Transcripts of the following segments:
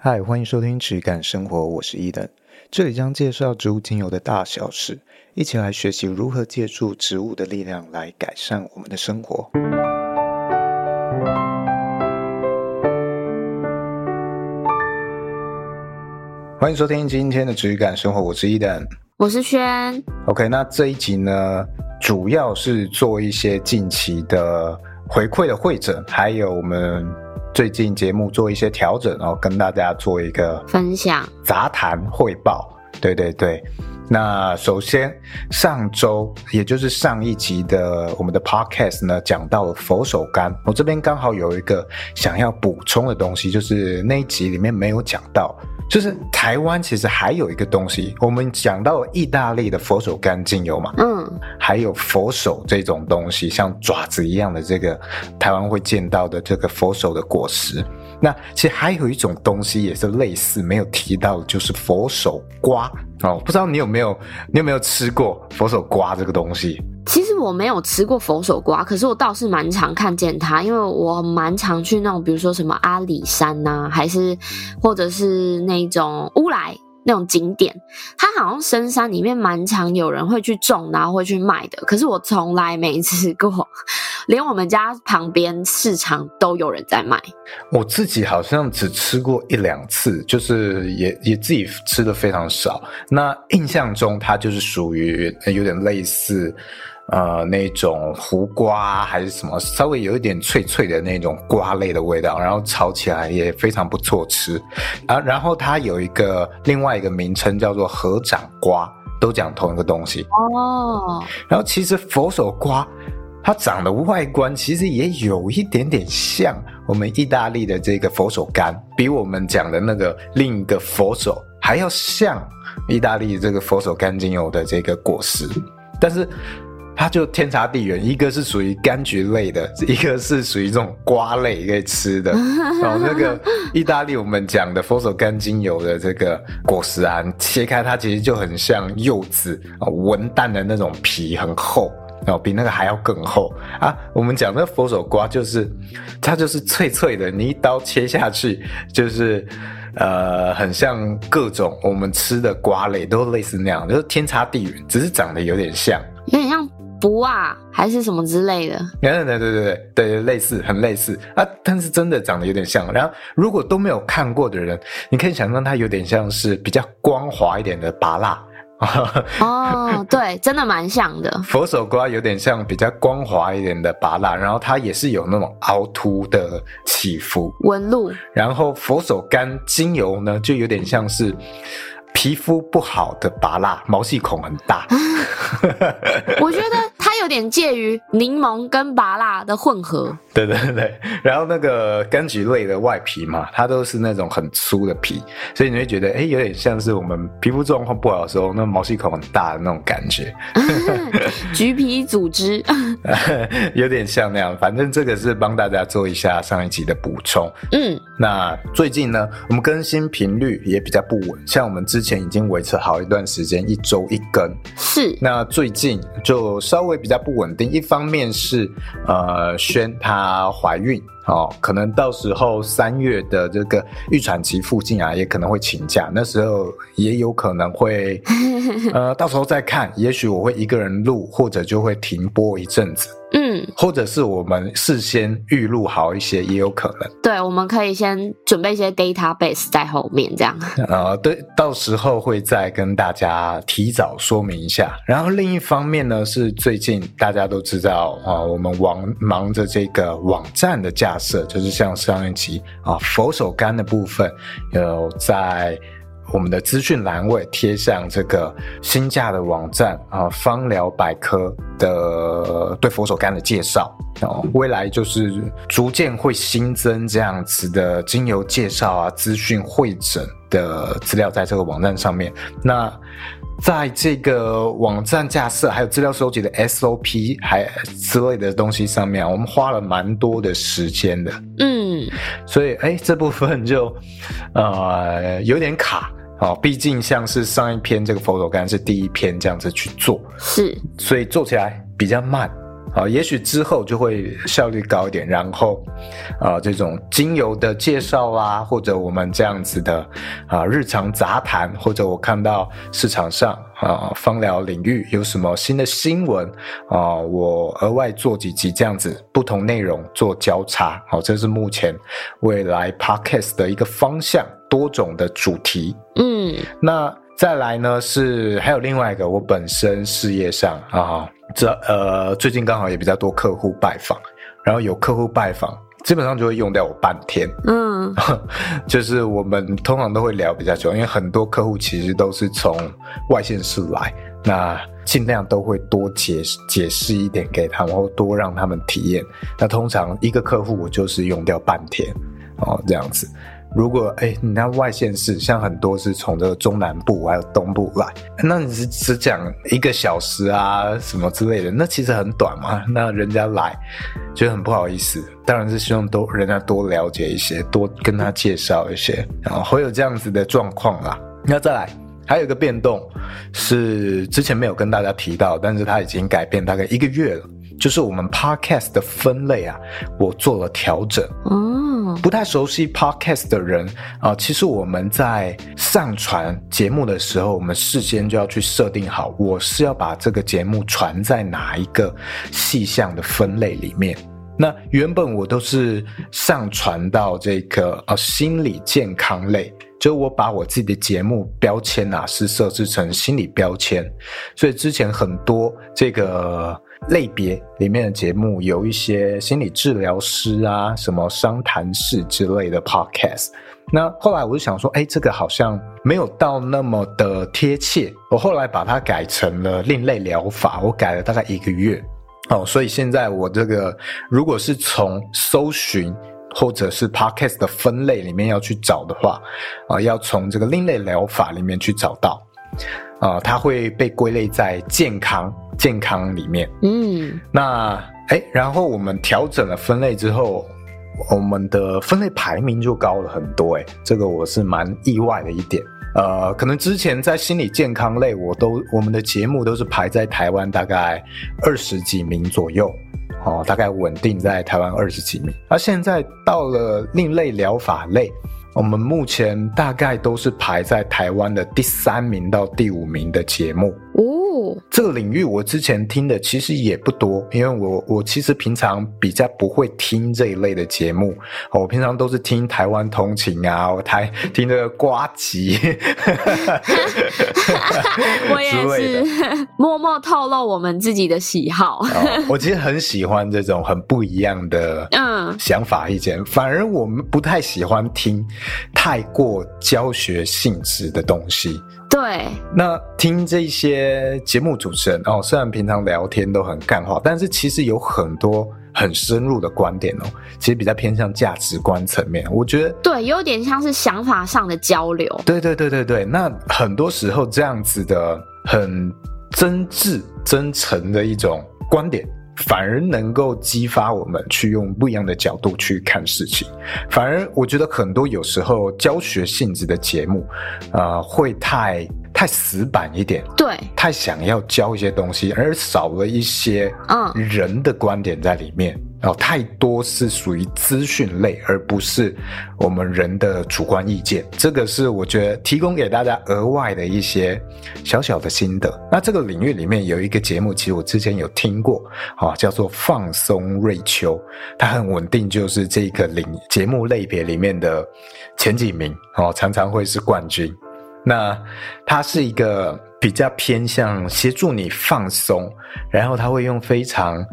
嗨，欢迎收听质感生活，我是伊登，这里将介绍植物精油的大小事，一起来学习如何借助植物的力量来改善我们的生活。欢迎收听今天的质感生活，我是伊登，我是轩。OK，那这一集呢，主要是做一些近期的回馈的会诊，还有我们。最近节目做一些调整，然后跟大家做一个分享杂谈汇报。对对对，那首先上周也就是上一集的我们的 podcast 呢，讲到了佛手柑，我这边刚好有一个想要补充的东西，就是那一集里面没有讲到。就是台湾其实还有一个东西，我们讲到意大利的佛手柑精油嘛，嗯，还有佛手这种东西，像爪子一样的这个台湾会见到的这个佛手的果实。那其实还有一种东西也是类似没有提到，就是佛手瓜哦，不知道你有没有你有没有吃过佛手瓜这个东西？其实我没有吃过佛手瓜，可是我倒是蛮常看见它，因为我蛮常去那种，比如说什么阿里山呐、还是或者是那种乌来那种景点，它好像深山里面蛮常有人会去种，然后会去卖的。可是我从来没吃过，连我们家旁边市场都有人在卖。我自己好像只吃过一两次，就是也也自己吃的非常少。那印象中它就是属于有点类似。呃，那种胡瓜还是什么，稍微有一点脆脆的那种瓜类的味道，然后炒起来也非常不错吃啊。然后它有一个另外一个名称叫做合掌瓜，都讲同一个东西哦。然后其实佛手瓜它长的外观其实也有一点点像我们意大利的这个佛手柑，比我们讲的那个另一个佛手还要像意大利这个佛手柑精油的这个果实，但是。它就天差地远，一个是属于柑橘类的，一个是属于这种瓜类可以吃的。然后那个意大利我们讲的佛手柑精油的这个果实啊，切开它其实就很像柚子啊，文旦的那种皮很厚，然后比那个还要更厚啊。我们讲的佛手瓜就是它就是脆脆的，你一刀切下去就是呃，很像各种我们吃的瓜类都类似那样，就是天差地远，只是长得有点像，有点像。不啊，还是什么之类的？对对对对对对，类似，很类似啊，但是真的长得有点像。然后，如果都没有看过的人，你可以想象它有点像是比较光滑一点的芭乐。哦，对，真的蛮像的。佛手瓜有点像比较光滑一点的芭乐，然后它也是有那种凹凸的起伏纹路。然后佛手柑精油呢，就有点像是皮肤不好的拔蜡，毛细孔很大。我觉得它有点介于柠檬跟芭辣的混合。对对对，然后那个柑橘类的外皮嘛，它都是那种很粗的皮，所以你会觉得，哎，有点像是我们皮肤状况不好的时候，那毛细孔很大的那种感觉。橘皮组织，有点像那样。反正这个是帮大家做一下上一集的补充。嗯，那最近呢，我们更新频率也比较不稳，像我们之前已经维持好一段时间，一周一更。是。那最近就稍微比较不稳定，一方面是呃，宣她怀孕哦，可能到时候三月的这个预产期附近啊，也可能会请假，那时候也有可能会呃，到时候再看，也许我会一个人录，或者就会停播一阵子。嗯，或者是我们事先预录好一些，也有可能。对，我们可以先准备一些 database 在后面，这样。呃，对，到时候会再跟大家提早说明一下。然后另一方面呢，是最近大家都知道啊，我们忙忙着这个网站的架设，就是像上一集啊，佛手柑的部分有在。我们的资讯栏位贴上这个新架的网站啊，芳疗百科的对佛手柑的介绍哦，未来就是逐渐会新增这样子的精油介绍啊、资讯会诊的资料在这个网站上面。那在这个网站架设还有资料收集的 SOP 还之类的东西上面，我们花了蛮多的时间的。嗯，所以哎，这部分就呃有点卡。哦，毕竟像是上一篇这个佛手柑是第一篇这样子去做，是，所以做起来比较慢，啊，也许之后就会效率高一点。然后，啊，这种精油的介绍啊，或者我们这样子的啊日常杂谈，或者我看到市场上啊芳疗领域有什么新的新闻啊，我额外做几集这样子不同内容做交叉。好，这是目前未来 Podcast 的一个方向，多种的主题。嗯，那。再来呢是还有另外一个，我本身事业上啊，这呃最近刚好也比较多客户拜访，然后有客户拜访，基本上就会用掉我半天。嗯，就是我们通常都会聊比较久，因为很多客户其实都是从外县市来，那尽量都会多解释解释一点给他们，或多让他们体验。那通常一个客户我就是用掉半天哦，这样子。如果哎，你那外县市像很多是从这个中南部还有东部来，那你是只讲一个小时啊什么之类的，那其实很短嘛。那人家来觉得很不好意思，当然是希望多人家多了解一些，多跟他介绍一些，然后会有这样子的状况啦。那再来还有一个变动是之前没有跟大家提到，但是它已经改变大概一个月了。就是我们 podcast 的分类啊，我做了调整。哦，不太熟悉 podcast 的人啊，其实我们在上传节目的时候，我们事先就要去设定好，我是要把这个节目传在哪一个细项的分类里面。那原本我都是上传到这个呃心理健康类。就我把我自己的节目标签啊，是设置成心理标签，所以之前很多这个类别里面的节目，有一些心理治疗师啊，什么商谈室之类的 podcast。那后来我就想说，哎，这个好像没有到那么的贴切，我后来把它改成了另类疗法，我改了大概一个月，哦，所以现在我这个如果是从搜寻。或者是 podcast 的分类里面要去找的话，啊、要从这个另类疗法里面去找到，啊、它会被归类在健康健康里面。嗯，那哎，然后我们调整了分类之后，我们的分类排名就高了很多。哎，这个我是蛮意外的一点。呃，可能之前在心理健康类，我都我们的节目都是排在台湾大概二十几名左右。哦，大概稳定在台湾二十几名，而现在到了另类疗法类，我们目前大概都是排在台湾的第三名到第五名的节目。这个领域我之前听的其实也不多，因为我我其实平常比较不会听这一类的节目，我平常都是听台湾通勤啊，我台听这个瓜吉 我也是 默默透露我们自己的喜好。哦，我其实很喜欢这种很不一样的嗯想法意见，反而我们不太喜欢听太过教学性质的东西。对，那听这些节目主持人哦，虽然平常聊天都很干话，但是其实有很多很深入的观点哦，其实比较偏向价值观层面。我觉得对，有点像是想法上的交流。对对对对对，那很多时候这样子的很真挚、真诚的一种观点。反而能够激发我们去用不一样的角度去看事情。反而我觉得很多有时候教学性质的节目，呃，会太太死板一点，对，太想要教一些东西，而少了一些嗯人的观点在里面。然后太多是属于资讯类，而不是我们人的主观意见。这个是我觉得提供给大家额外的一些小小的心得。那这个领域里面有一个节目，其实我之前有听过，啊，叫做放松瑞秋，它很稳定，就是这个领节目类别里面的前几名，哦，常常会是冠军。那它是一个比较偏向协助你放松，然后他会用非常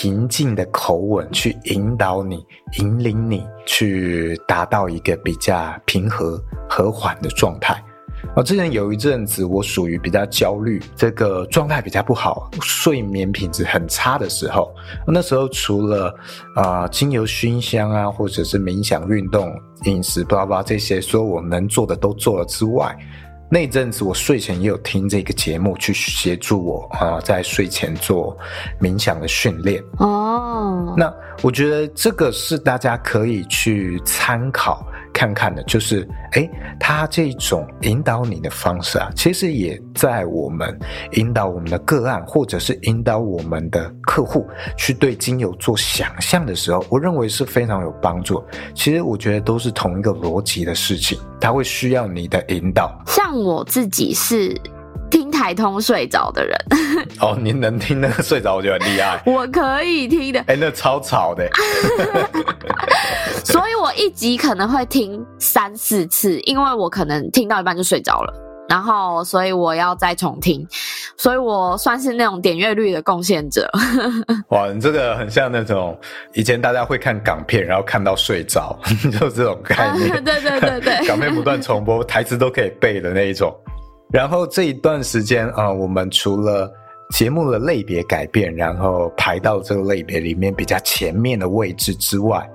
平静的口吻去引导你、引领你去达到一个比较平和、和缓的状态。我之前有一阵子，我属于比较焦虑，这个状态比较不好，睡眠品质很差的时候，那时候除了啊、精油熏香啊，或者是冥想、运动、饮食，巴拉巴拉这些，所有我能做的都做了之外。那阵子我睡前也有听这个节目，去协助我啊、呃，在睡前做冥想的训练。哦，那我觉得这个是大家可以去参考。看看的，就是诶，他这种引导你的方式啊，其实也在我们引导我们的个案，或者是引导我们的客户去对精油做想象的时候，我认为是非常有帮助。其实我觉得都是同一个逻辑的事情，他会需要你的引导。像我自己是。听台通睡着的人 哦，你能听那个睡着，我觉得很厉害。我可以听的，哎、欸，那超吵的，所以我一集可能会听三四次，因为我可能听到一半就睡着了，然后所以我要再重听，所以我算是那种点阅率的贡献者。哇，你这个很像那种以前大家会看港片，然后看到睡着，就这种概念。对对对对，港片不断重播，台词都可以背的那一种。然后这一段时间啊，我们除了节目的类别改变，然后排到这个类别里面比较前面的位置之外，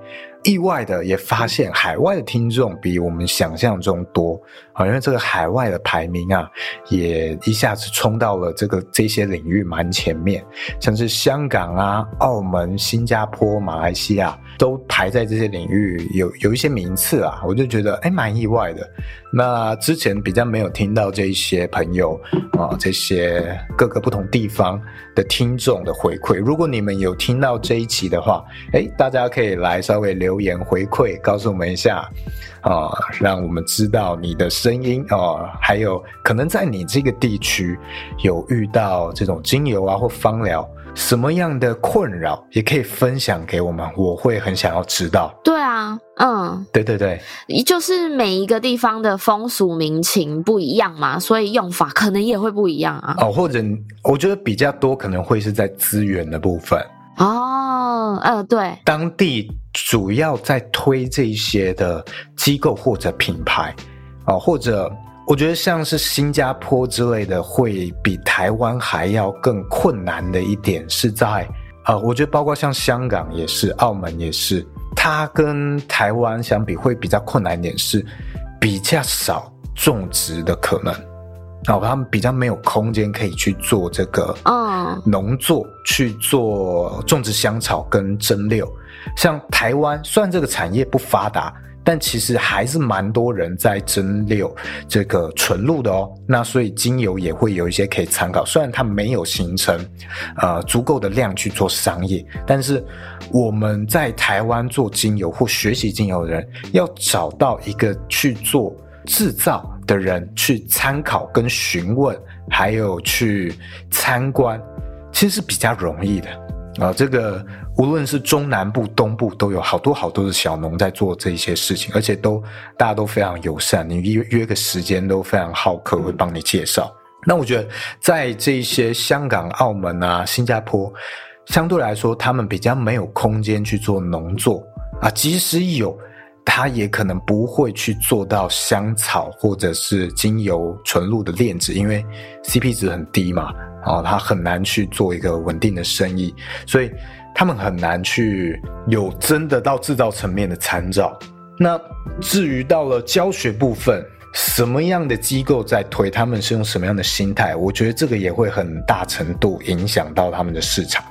意外的也发现海外的听众比我们想象中多啊，因为这个海外的排名啊，也一下子冲到了这个这些领域蛮前面，像是香港啊、澳门、新加坡、马来西亚都排在这些领域有有一些名次啊，我就觉得诶蛮意外的。那之前比较没有听到这一些朋友啊，这些各个不同地方的听众的回馈，如果你们有听到这一期的话，哎，大家可以来稍微留言回馈，告诉我们一下啊，让我们知道你的声音啊，还有可能在你这个地区有遇到这种精油啊或芳疗。什么样的困扰也可以分享给我们，我会很想要知道。对啊，嗯，对对对，就是每一个地方的风俗民情不一样嘛，所以用法可能也会不一样啊。哦，或者我觉得比较多可能会是在资源的部分。哦，嗯呃，对，当地主要在推这一些的机构或者品牌，啊，或者。我觉得像是新加坡之类的，会比台湾还要更困难的一点是在，呃，我觉得包括像香港也是，澳门也是，它跟台湾相比会比较困难一点是，比较少种植的可能，然后他们比较没有空间可以去做这个，嗯，农作去做种植香草跟蒸馏，像台湾虽然这个产业不发达。但其实还是蛮多人在蒸馏这个纯露的哦，那所以精油也会有一些可以参考。虽然它没有形成呃足够的量去做商业，但是我们在台湾做精油或学习精油的人，要找到一个去做制造的人去参考跟询问，还有去参观，其实是比较容易的啊，这个。无论是中南部、东部，都有好多好多的小农在做这些事情，而且都大家都非常友善，你约约个时间都非常好客，会帮你介绍。那我觉得，在这些香港、澳门啊、新加坡，相对来说，他们比较没有空间去做农作啊，即使有，他也可能不会去做到香草或者是精油纯露的炼制，因为 CP 值很低嘛，啊，他很难去做一个稳定的生意，所以。他们很难去有真的到制造层面的参照。那至于到了教学部分，什么样的机构在推，他们是用什么样的心态？我觉得这个也会很大程度影响到他们的市场。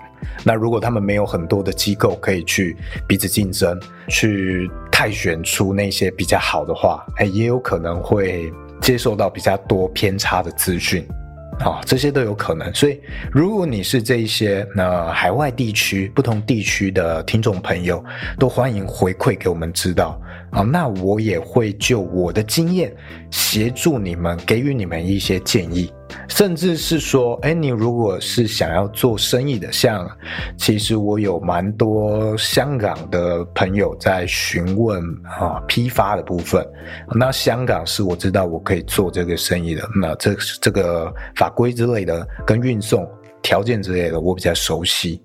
那如果他们没有很多的机构可以去彼此竞争，去太选出那些比较好的话，哎，也有可能会接受到比较多偏差的资讯。啊、这些都有可能。所以，如果你是这一些那海外地区、不同地区的听众朋友，都欢迎回馈给我们知道啊、那我也会就我的经验，协助你们，给予你们一些建议。甚至是说，哎，你如果是想要做生意的，像其实我有蛮多香港的朋友在询问啊批发的部分。那香港是我知道我可以做这个生意的，那这这个法规之类的跟运送条件之类的，我比较熟悉。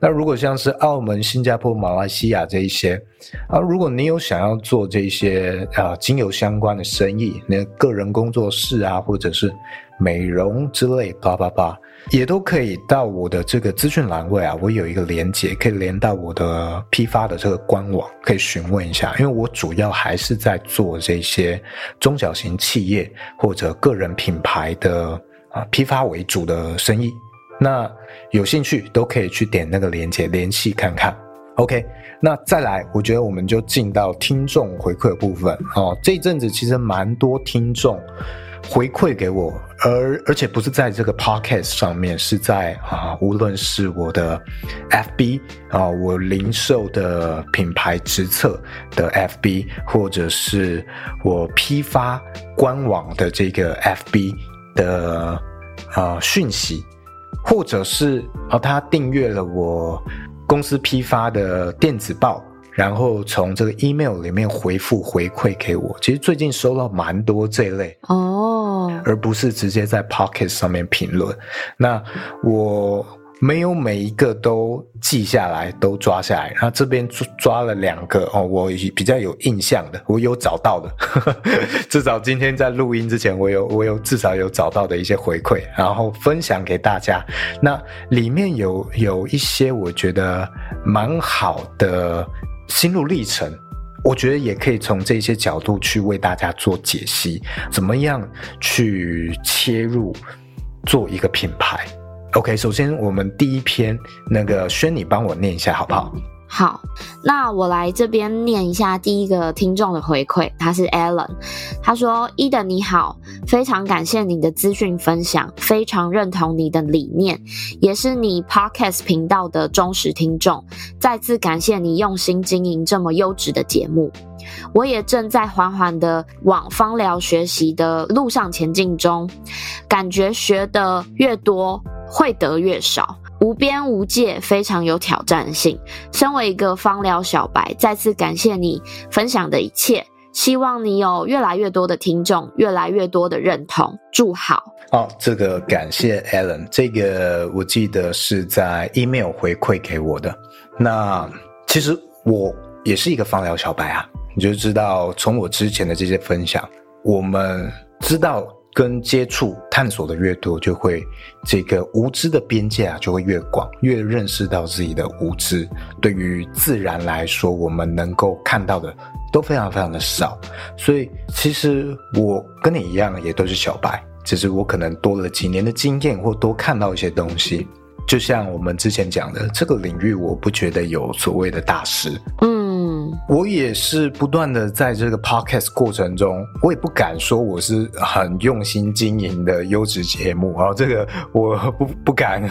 那如果像是澳门、新加坡、马来西亚这一些啊，如果你有想要做这些啊精油相关的生意，那个人工作室啊，或者是。美容之类，叭叭叭，也都可以到我的这个资讯栏位啊，我有一个连接，可以连到我的批发的这个官网，可以询问一下。因为我主要还是在做这些中小型企业或者个人品牌的啊批发为主的生意。那有兴趣都可以去点那个连接联系看看。OK，那再来，我觉得我们就进到听众回馈部分哦。这一阵子其实蛮多听众回馈给我，而而且不是在这个 Podcast 上面，是在啊，无论是我的 FB 啊，我零售的品牌直测的 FB，或者是我批发官网的这个 FB 的啊讯息，或者是啊他订阅了我公司批发的电子报。然后从这个 email 里面回复回馈给我，其实最近收到蛮多这一类哦，而不是直接在 Pocket 上面评论。那我没有每一个都记下来，都抓下来。然后这边抓抓了两个哦，我比较有印象的，我有找到的，至少今天在录音之前，我有我有至少有找到的一些回馈，然后分享给大家。那里面有有一些我觉得蛮好的。心路历程，我觉得也可以从这些角度去为大家做解析，怎么样去切入做一个品牌。OK，首先我们第一篇那个轩，你帮我念一下好不好？好，那我来这边念一下第一个听众的回馈，他是 Alan，他说：Eden 你好，非常感谢你的资讯分享，非常认同你的理念，也是你 Podcast 频道的忠实听众，再次感谢你用心经营这么优质的节目，我也正在缓缓的往芳疗学习的路上前进中，感觉学的越多，会得越少。无边无界，非常有挑战性。身为一个芳疗小白，再次感谢你分享的一切。希望你有越来越多的听众，越来越多的认同。祝好。哦，这个感谢 Alan，这个我记得是在 email 回馈给我的。那其实我也是一个芳疗小白啊，你就知道从我之前的这些分享，我们知道。跟接触、探索的越多，就会这个无知的边界啊，就会越广，越认识到自己的无知。对于自然来说，我们能够看到的都非常非常的少。所以，其实我跟你一样，也都是小白，只是我可能多了几年的经验，或多看到一些东西。就像我们之前讲的，这个领域，我不觉得有所谓的大师。嗯。我也是不断的在这个 podcast 过程中，我也不敢说我是很用心经营的优质节目啊，这个我不不敢，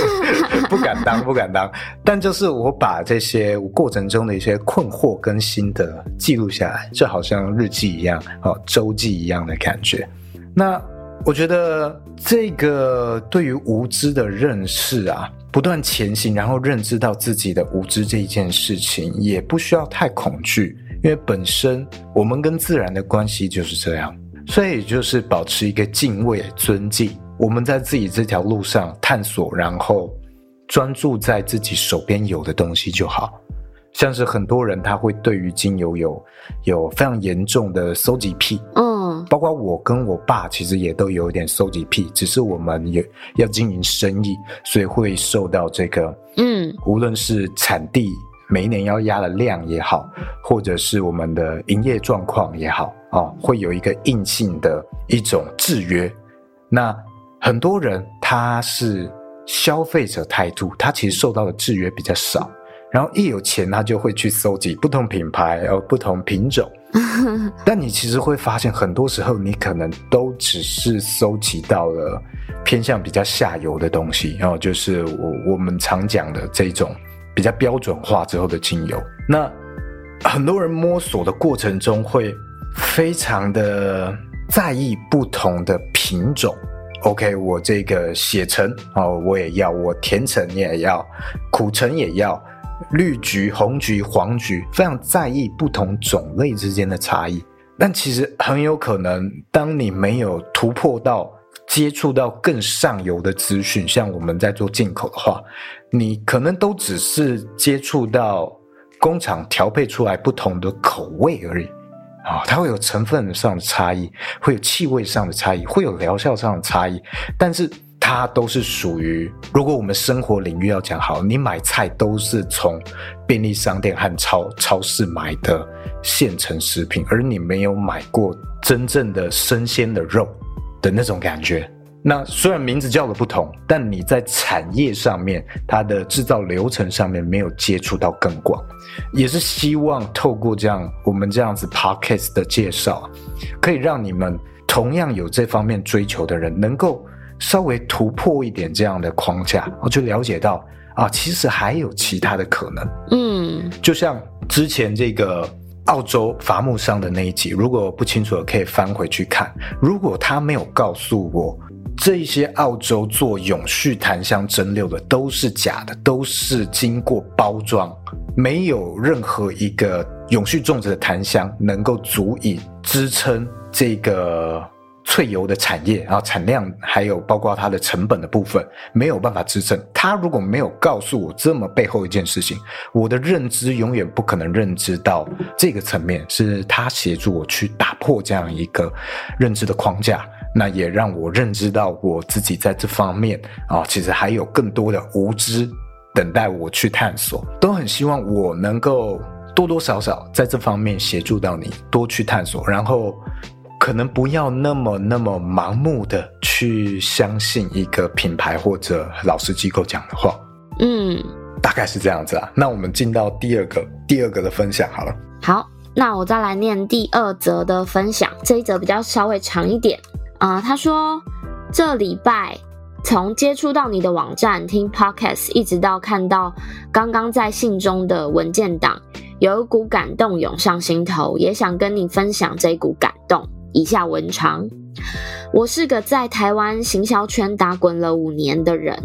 不敢当，不敢当。但就是我把这些过程中的一些困惑跟心得记录下来，就好像日记一样，哦，周记一样的感觉。那我觉得这个对于无知的认识啊。不断前行，然后认知到自己的无知这一件事情，也不需要太恐惧，因为本身我们跟自然的关系就是这样，所以就是保持一个敬畏、尊敬。我们在自己这条路上探索，然后专注在自己手边有的东西就好。像是很多人他会对于精油有有非常严重的收集癖，嗯，包括我跟我爸其实也都有一点收集癖，只是我们也要经营生意，所以会受到这个，嗯，无论是产地每一年要压的量也好，或者是我们的营业状况也好，哦，会有一个硬性的一种制约。那很多人他是消费者态度，他其实受到的制约比较少。然后一有钱，他就会去搜集不同品牌，呃，不同品种。但你其实会发现，很多时候你可能都只是搜集到了偏向比较下游的东西，然后就是我我们常讲的这种比较标准化之后的精油。那很多人摸索的过程中，会非常的在意不同的品种。OK，我这个血橙哦，我也要；我甜橙也要，苦橙也要。绿橘、红橘、黄橘，非常在意不同种类之间的差异。但其实很有可能，当你没有突破到接触到更上游的资讯，像我们在做进口的话，你可能都只是接触到工厂调配出来不同的口味而已啊。它会有成分上的差异，会有气味上的差异，会有疗效上的差异，但是。它都是属于，如果我们生活领域要讲好，你买菜都是从便利商店和超超市买的现成食品，而你没有买过真正的生鲜的肉的那种感觉。那虽然名字叫的不同，但你在产业上面，它的制造流程上面没有接触到更广，也是希望透过这样我们这样子 podcast 的介绍，可以让你们同样有这方面追求的人，能够稍微突破一点这样的框架，我就了解到啊，其实还有其他的可能。嗯，就像之前这个澳洲伐木商的那一集，如果不清楚的可以翻回去看，如果他没有告诉我。这一些澳洲做永续檀香蒸馏的都是假的，都是经过包装，没有任何一个永续种植的檀香能够足以支撑这个萃油的产业，然后产量还有包括它的成本的部分没有办法支撑。他如果没有告诉我这么背后一件事情，我的认知永远不可能认知到这个层面，是他协助我去打破这样一个认知的框架。那也让我认知到我自己在这方面啊，其实还有更多的无知等待我去探索。都很希望我能够多多少少在这方面协助到你，多去探索，然后可能不要那么那么盲目的去相信一个品牌或者老师机构讲的话。嗯，大概是这样子啊。那我们进到第二个第二个的分享好了。好，那我再来念第二则的分享，这一则比较稍微长一点。啊、他说这礼拜从接触到你的网站听 podcast，一直到看到刚刚在信中的文件档，有一股感动涌上心头，也想跟你分享这一股感动。以下文长，我是个在台湾行销圈打滚了五年的人。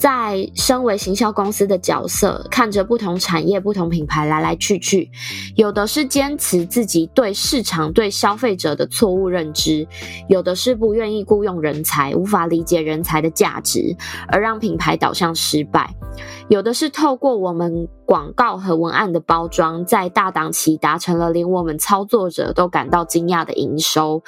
在身为行销公司的角色，看着不同产业、不同品牌来来去去，有的是坚持自己对市场、对消费者的错误认知，有的是不愿意雇佣人才，无法理解人才的价值，而让品牌导向失败；有的是透过我们广告和文案的包装，在大档期达成了连我们操作者都感到惊讶的营收，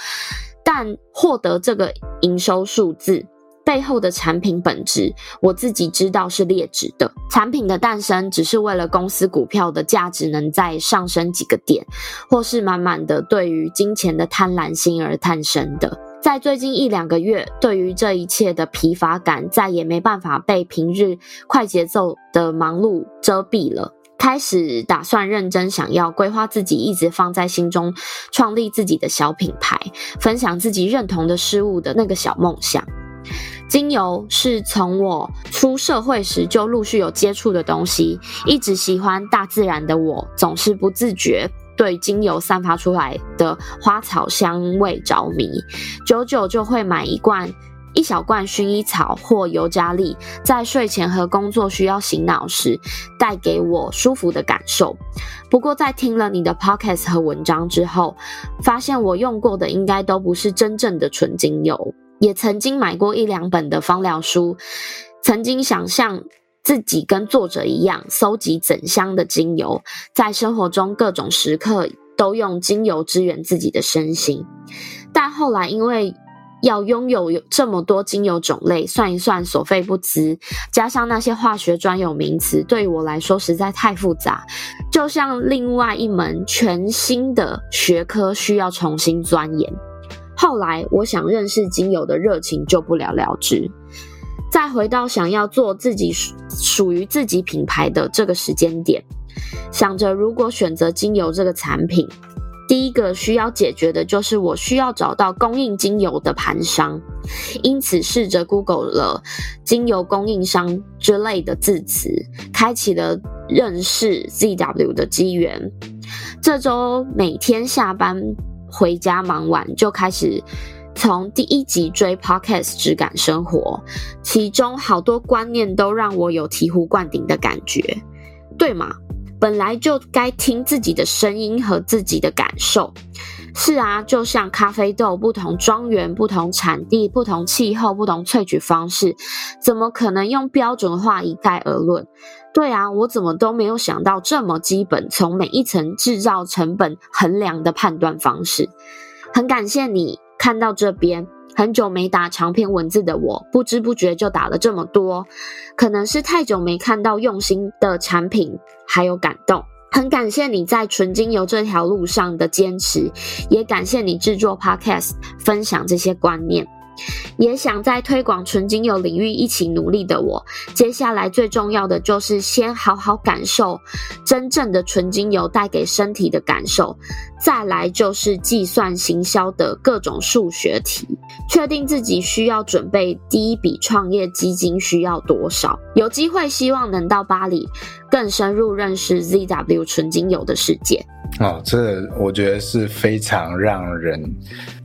但获得这个营收数字。背后的产品本质，我自己知道是劣质的。产品的诞生只是为了公司股票的价值能再上升几个点，或是满满的对于金钱的贪婪心而诞生的。在最近一两个月，对于这一切的疲乏感再也没办法被平日快节奏的忙碌遮蔽了。开始打算认真想要规划自己一直放在心中，创立自己的小品牌，分享自己认同的事物的那个小梦想。精油是从我出社会时就陆续有接触的东西，一直喜欢大自然的我，总是不自觉对精油散发出来的花草香味着迷，久久就会买一罐一小罐薰衣草或尤加利，在睡前和工作需要醒脑时，带给我舒服的感受。不过在听了你的 podcast 和文章之后，发现我用过的应该都不是真正的纯精油。也曾经买过一两本的芳疗书，曾经想象自己跟作者一样，搜集整箱的精油，在生活中各种时刻都用精油支援自己的身心。但后来因为要拥有有这么多精油种类，算一算所费不值，加上那些化学专有名词，对于我来说实在太复杂，就像另外一门全新的学科，需要重新钻研。后来，我想认识精油的热情就不了了之。再回到想要做自己属于自己品牌的这个时间点，想着如果选择精油这个产品，第一个需要解决的就是我需要找到供应精油的盘商。因此，试着 Google 了精油供应商之类的字词，开启了认识 ZW 的机缘。这周每天下班。回家忙完就开始从第一集追 Podcast 质感生活，其中好多观念都让我有醍醐灌顶的感觉，对吗？本来就该听自己的声音和自己的感受。是啊，就像咖啡豆不同庄园、不同产地、不同气候、不同萃取方式，怎么可能用标准化一概而论？对啊，我怎么都没有想到这么基本，从每一层制造成本衡量的判断方式。很感谢你看到这边，很久没打长篇文字的我，不知不觉就打了这么多，可能是太久没看到用心的产品，还有感动。很感谢你在纯精油这条路上的坚持，也感谢你制作 Podcast 分享这些观念。也想在推广纯精油领域一起努力的我，接下来最重要的就是先好好感受真正的纯精油带给身体的感受，再来就是计算行销的各种数学题，确定自己需要准备第一笔创业基金需要多少。有机会，希望能到巴黎更深入认识 ZW 纯精油的世界。哦，这我觉得是非常让人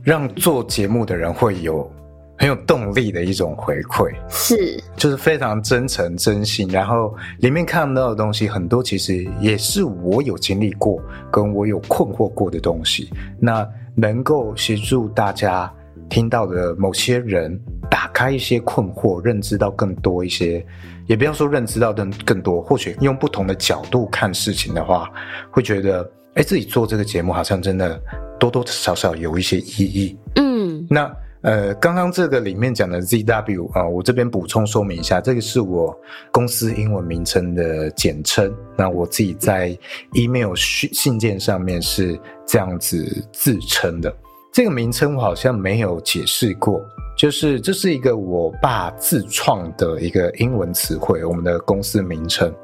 让做节目的人会有很有动力的一种回馈，是，就是非常真诚、真心，然后里面看到的东西很多，其实也是我有经历过、跟我有困惑过的东西。那能够协助大家听到的某些人打开一些困惑，认知到更多一些，也不要说认知到更更多，或许用不同的角度看事情的话，会觉得。哎，自己做这个节目好像真的多多少少有一些意义。嗯，那呃，刚刚这个里面讲的 ZW 啊，我这边补充说明一下，这个是我公司英文名称的简称。那我自己在 email 信信件上面是这样子自称的。这个名称我好像没有解释过，就是这是一个我爸自创的一个英文词汇，我们的公司名称。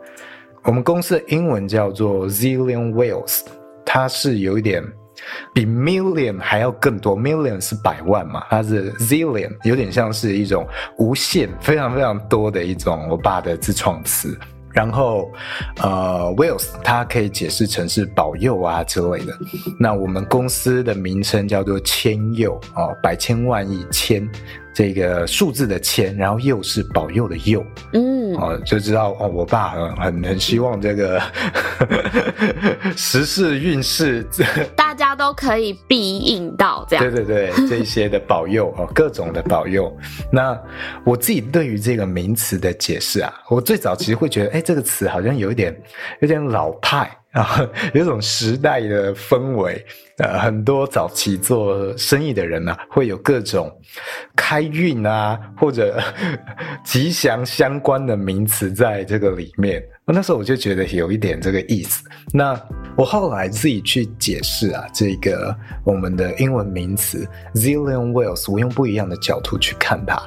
我们公司的英文叫做 Zillion Whales。它是有一点比 million 还要更多，million 是百万嘛，它是 zillion，有点像是一种无限、非常非常多的一种我爸的自创词。然后，呃，Whales 它可以解释成是保佑啊之类的。那我们公司的名称叫做千佑哦，百千万亿千。这个数字的千，然后佑是保佑的佑，嗯，哦，就知道哦，我爸很很很希望这个 时势运势，大家都可以必应到这样。对对对，这些的保佑哦，各种的保佑。那我自己对于这个名词的解释啊，我最早其实会觉得，哎，这个词好像有一点有点老派。然 后有种时代的氛围，呃，很多早期做生意的人呢、会有各种开运啊或者 吉祥相关的名词在这个里面。那时候我就觉得有一点这个意思。那我后来自己去解释啊，这个我们的英文名词 Zillion Whales，我用不一样的角度去看它。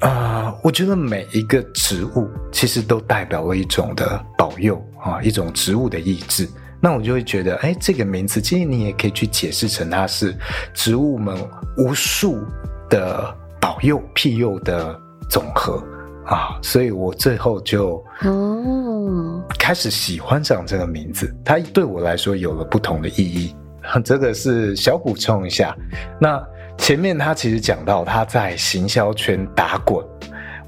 啊、呃，我觉得每一个植物其实都代表了一种的保佑啊，一种植物的意志。那我就会觉得，哎，这个名字其实你也可以去解释成它是植物们无数的保佑庇佑的总和啊。所以我最后就哦开始喜欢上这个名字，它对我来说有了不同的意义。这个是小补充一下。那。前面他其实讲到他在行销圈打滚，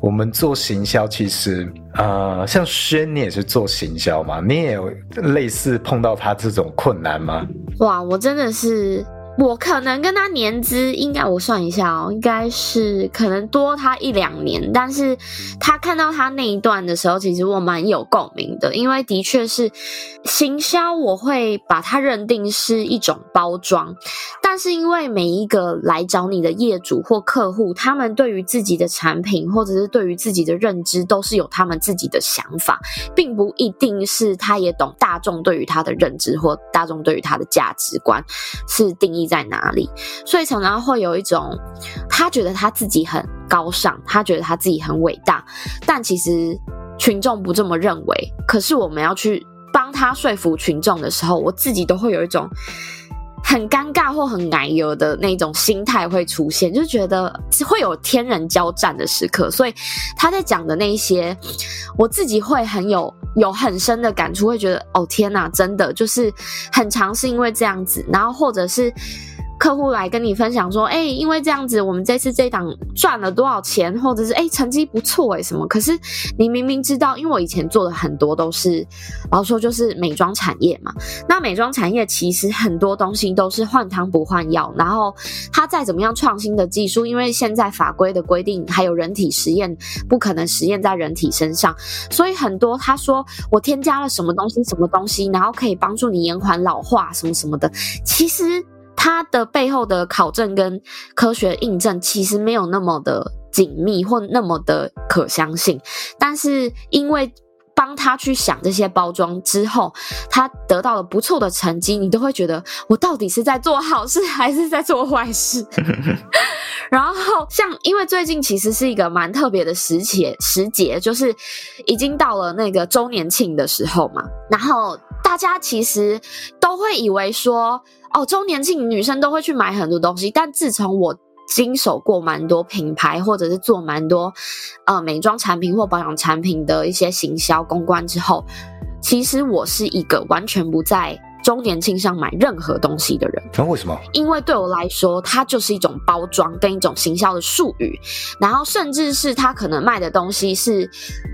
我们做行销其实呃，像轩你也是做行销嘛，你也有类似碰到他这种困难吗？哇，我真的是。我可能跟他年资应该，我算一下哦，应该是可能多他一两年。但是他看到他那一段的时候，其实我蛮有共鸣的，因为的确是行销，我会把它认定是一种包装。但是因为每一个来找你的业主或客户，他们对于自己的产品或者是对于自己的认知，都是有他们自己的想法，并不一定是他也懂大众对于他的认知或大众对于他的价值观是定义在哪里，所以常常会有一种，他觉得他自己很高尚，他觉得他自己很伟大，但其实群众不这么认为。可是我们要去帮他说服群众的时候，我自己都会有一种很尴尬或很奶油的那种心态会出现，就觉得会有天人交战的时刻。所以他在讲的那些，我自己会很有。有很深的感触，会觉得哦天哪，真的就是很长是因为这样子，然后或者是。客户来跟你分享说，哎、因为这样子，我们这次这档赚了多少钱，或者是哎、成绩不错哎，什么？可是你明明知道，因为我以前做的很多都是，然后说就是美妆产业嘛。那美妆产业其实很多东西都是换汤不换药，然后它再怎么样创新的技术，因为现在法规的规定还有人体实验不可能实验在人体身上，所以很多他说我添加了什么东西什么东西，然后可以帮助你延缓老化什么什么的，其实。它的背后的考证跟科学印证其实没有那么的紧密或那么的可相信，但是因为帮他去想这些包装之后，他得到了不错的成绩，你都会觉得我到底是在做好事 还是在做坏事？然后像因为最近其实是一个蛮特别的时节，时节就是已经到了那个周年庆的时候嘛，然后大家其实都会以为说，哦，周年庆女生都会去买很多东西，但自从我经手过蛮多品牌，或者是做蛮多呃美妆产品或保养产品的一些行销公关之后，其实我是一个完全不在周年庆上买任何东西的人。那为什么？因为对我来说，它就是一种包装跟一种行销的术语，然后甚至是他可能卖的东西是，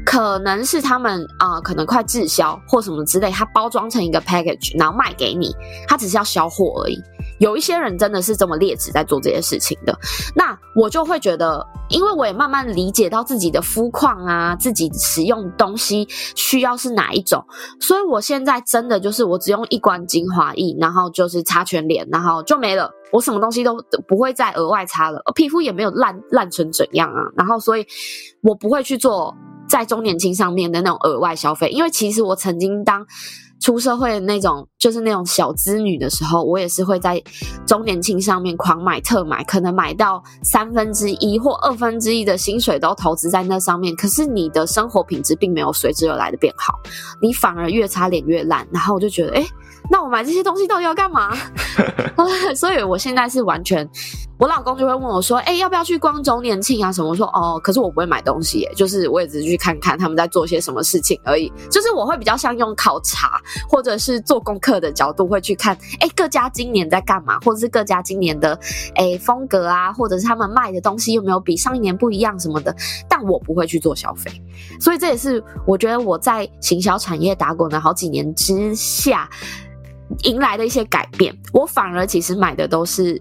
可能是他们啊、呃，可能快滞销或什么之类，它包装成一个 package，然后卖给你，它只是要销货而已。有一些人真的是这么劣质在做这些事情的，那我就会觉得，因为我也慢慢理解到自己的肤况啊，自己使用东西需要是哪一种，所以我现在真的就是我只用一罐精华液，然后就是擦全脸，然后就没了，我什么东西都不会再额外擦了，皮肤也没有烂烂成怎样啊，然后所以我不会去做在中年轻上面的那种额外消费，因为其实我曾经当。出社会的那种，就是那种小资女的时候，我也是会在周年庆上面狂买特买，可能买到三分之一或二分之一的薪水都投资在那上面。可是你的生活品质并没有随之而来的变好，你反而越擦脸越烂。然后我就觉得，诶，那我买这些东西到底要干嘛？所以我现在是完全。我老公就会问我说：“哎、要不要去逛周年庆啊？什么？”我说：“哦，可是我不会买东西，就是我也只是去看看他们在做些什么事情而已。就是我会比较像用考察或者是做功课的角度会去看，哎、各家今年在干嘛，或者是各家今年的哎、风格啊，或者是他们卖的东西有没有比上一年不一样什么的。但我不会去做消费，所以这也是我觉得我在行销产业打滚了好几年之下迎来的一些改变。我反而其实买的都是。”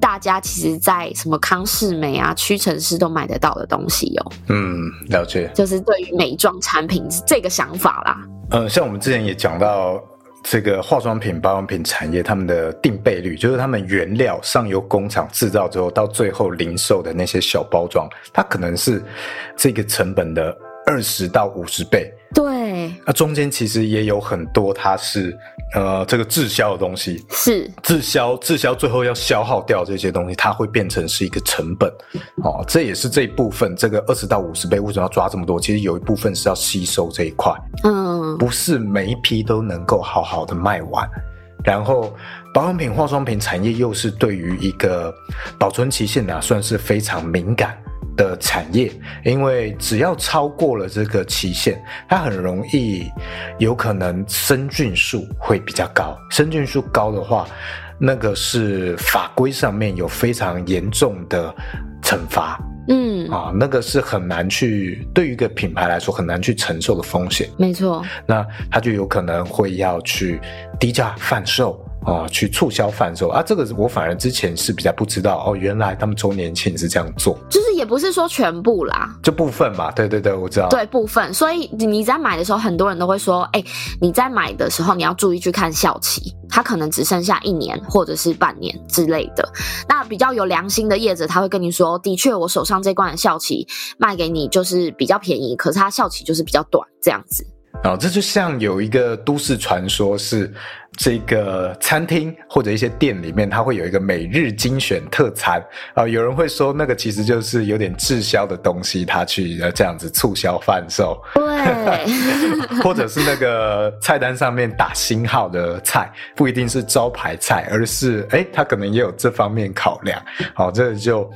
大家其实，在什么康是美啊、屈臣氏都买得到的东西哦。嗯，了解。就是对于美妆产品是这个想法啦。嗯，像我们之前也讲到，这个化妆品、保养品产业，他们的定倍率，就是他们原料上游工厂制造之后，到最后零售的那些小包装，它可能是这个成本的二十到五十倍。对，那中间其实也有很多，它是呃这个滞销的东西，是。滞销，滞销最后要消耗掉这些东西，它会变成是一个成本，哦，这也是这一部分这个二十到五十倍为什么要抓这么多？其实有一部分是要吸收这一块，嗯，不是每一批都能够好好的卖完，然后保养品、化妆品产业又是对于一个保存期限呢，算是非常敏感。的产业，因为只要超过了这个期限，它很容易有可能生菌数会比较高。生菌数高的话，那个是法规上面有非常严重的惩罚。嗯，啊，那个是很难去对于一个品牌来说很难去承受的风险。没错，那它就有可能会要去低价贩售。啊、哦，去促销贩售。啊，这个我反而之前是比较不知道哦，原来他们周年庆是这样做，就是也不是说全部啦，这部分嘛，对对对，我知道，对部分，所以你在买的时候，很多人都会说，哎，你在买的时候你要注意去看效期，它可能只剩下一年或者是半年之类的。那比较有良心的业者，他会跟你说，的确，我手上这罐的效期卖给你就是比较便宜，可是它效期就是比较短，这样子。哦，这就像有一个都市传说，是这个餐厅或者一些店里面，它会有一个每日精选特餐啊、哦。有人会说，那个其实就是有点滞销的东西，他去这样子促销贩售。对，或者是那个菜单上面打星号的菜，不一定是招牌菜，而是哎，他可能也有这方面考量。好、哦，这个就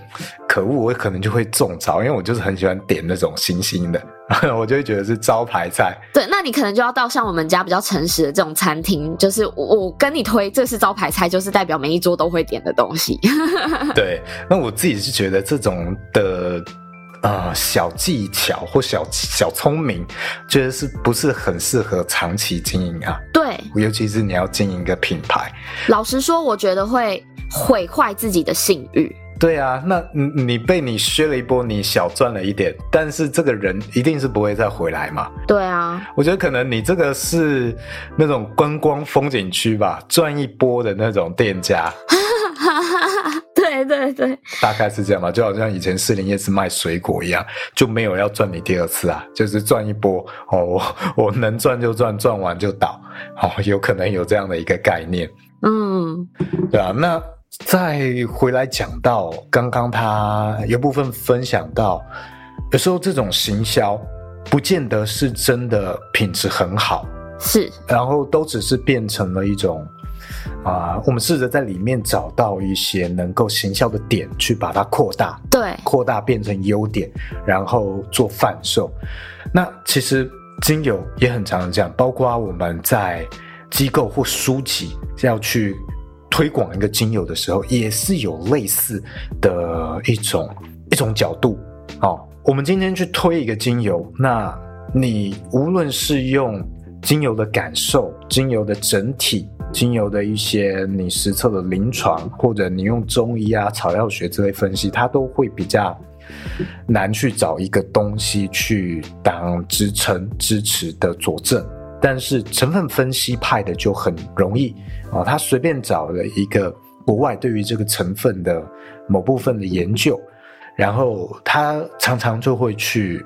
可恶，我可能就会中招，因为我就是很喜欢点那种星星的。我就会觉得是招牌菜。对，那你可能就要到像我们家比较诚实的这种餐厅，就是我跟你推这是招牌菜，就是代表每一桌都会点的东西。对，那我自己是觉得这种的呃小技巧或小小聪明，觉得是不是很适合长期经营啊？对，尤其是你要经营一个品牌。老实说，我觉得会毁坏自己的信誉。对啊，那你你被你削了一波，你小赚了一点，但是这个人一定是不会再回来嘛。对啊，我觉得可能你这个是那种观光风景区吧，赚一波的那种店家。对对对，大概是这样吧，就好像以前士林夜市卖水果一样，就没有要赚你第二次啊，就是赚一波哦，我我能赚就赚，赚完就倒，哦，有可能有这样的一个概念。嗯，对啊，那。再回来讲到刚刚他有部分分享到，有时候这种行销不见得是真的品质很好，是，然后都只是变成了一种啊、呃，我们试着在里面找到一些能够行销的点，去把它扩大，对，扩大变成优点，然后做贩售。那其实精油也很常这样，包括我们在机构或书籍要去。推广一个精油的时候，也是有类似的一种一种角度哦。我们今天去推一个精油，那你无论是用精油的感受、精油的整体、精油的一些你实测的临床，或者你用中医啊、草药学之类分析，它都会比较难去找一个东西去当支撑、支持的佐证。但是成分分析派的就很容易啊，他随便找了一个国外对于这个成分的某部分的研究，然后他常常就会去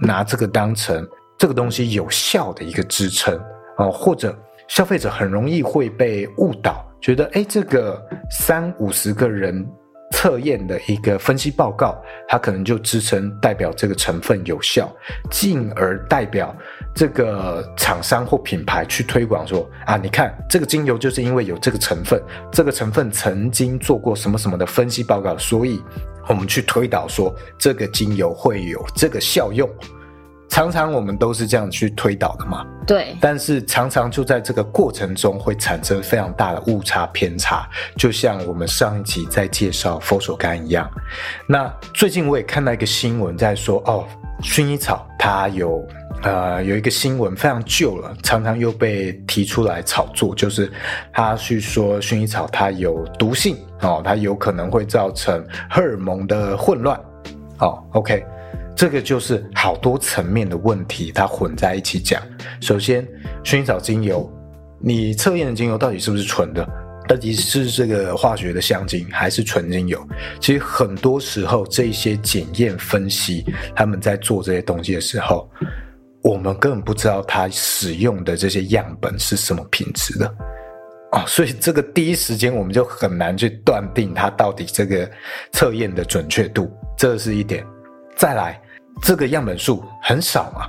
拿这个当成这个东西有效的一个支撑啊，或者消费者很容易会被误导，觉得诶，这个三五十个人。测验的一个分析报告，它可能就支撑代表这个成分有效，进而代表这个厂商或品牌去推广说啊，你看这个精油就是因为有这个成分，这个成分曾经做过什么什么的分析报告，所以我们去推导说这个精油会有这个效用。常常我们都是这样去推导的嘛，对。但是常常就在这个过程中会产生非常大的误差偏差，就像我们上一集在介绍佛手柑一样。那最近我也看到一个新闻在说，哦，薰衣草它有呃有一个新闻非常旧了，常常又被提出来炒作，就是他去说薰衣草它有毒性哦，它有可能会造成荷尔蒙的混乱。哦，OK。这个就是好多层面的问题，它混在一起讲。首先，薰衣草精油，你测验的精油到底是不是纯的？到底是这个化学的香精还是纯精油？其实很多时候，这些检验分析，他们在做这些东西的时候，我们根本不知道他使用的这些样本是什么品质的哦，所以这个第一时间我们就很难去断定它到底这个测验的准确度，这是一点。再来。这个样本数很少嘛，